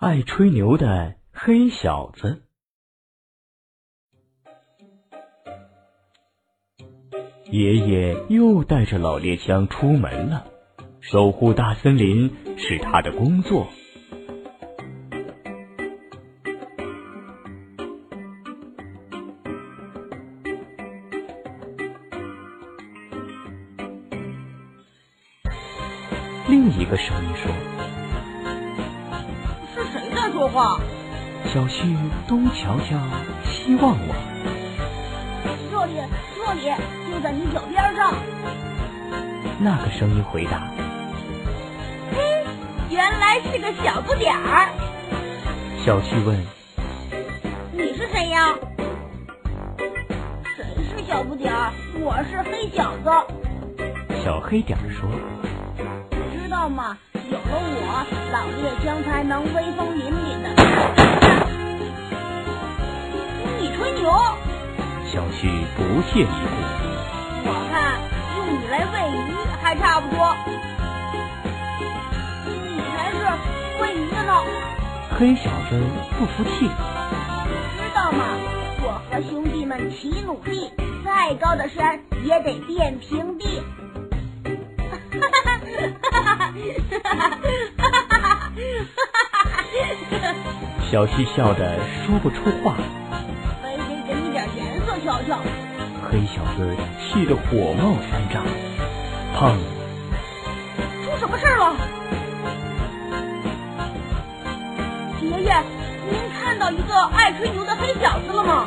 爱吹牛的黑小子。爷爷又带着老猎枪出门了，守护大森林是他的工作。另一个声音说。说话，小旭东瞧瞧，西望望。这里，这里，就在你脚边上。那个声音回答：“嘿，原来是个小不点儿。”小旭问：“你是谁呀？”“谁是小不点儿？我是黑小子。”小黑点儿说：“知道吗？”有了我，老猎枪才能威风小旭不屑一顾。我看用你来喂鱼还差不多。你才是喂鱼的呢。黑小子不服气。知道吗？我和兄弟们齐努力，再高的山也得变平地。哈哈哈哈哈哈！哈哈哈哈哈！小溪笑得说不出话，瞧瞧。黑小子气得火冒三丈，砰！出什么事了？爷爷，您看到一个爱吹牛的黑小子了吗？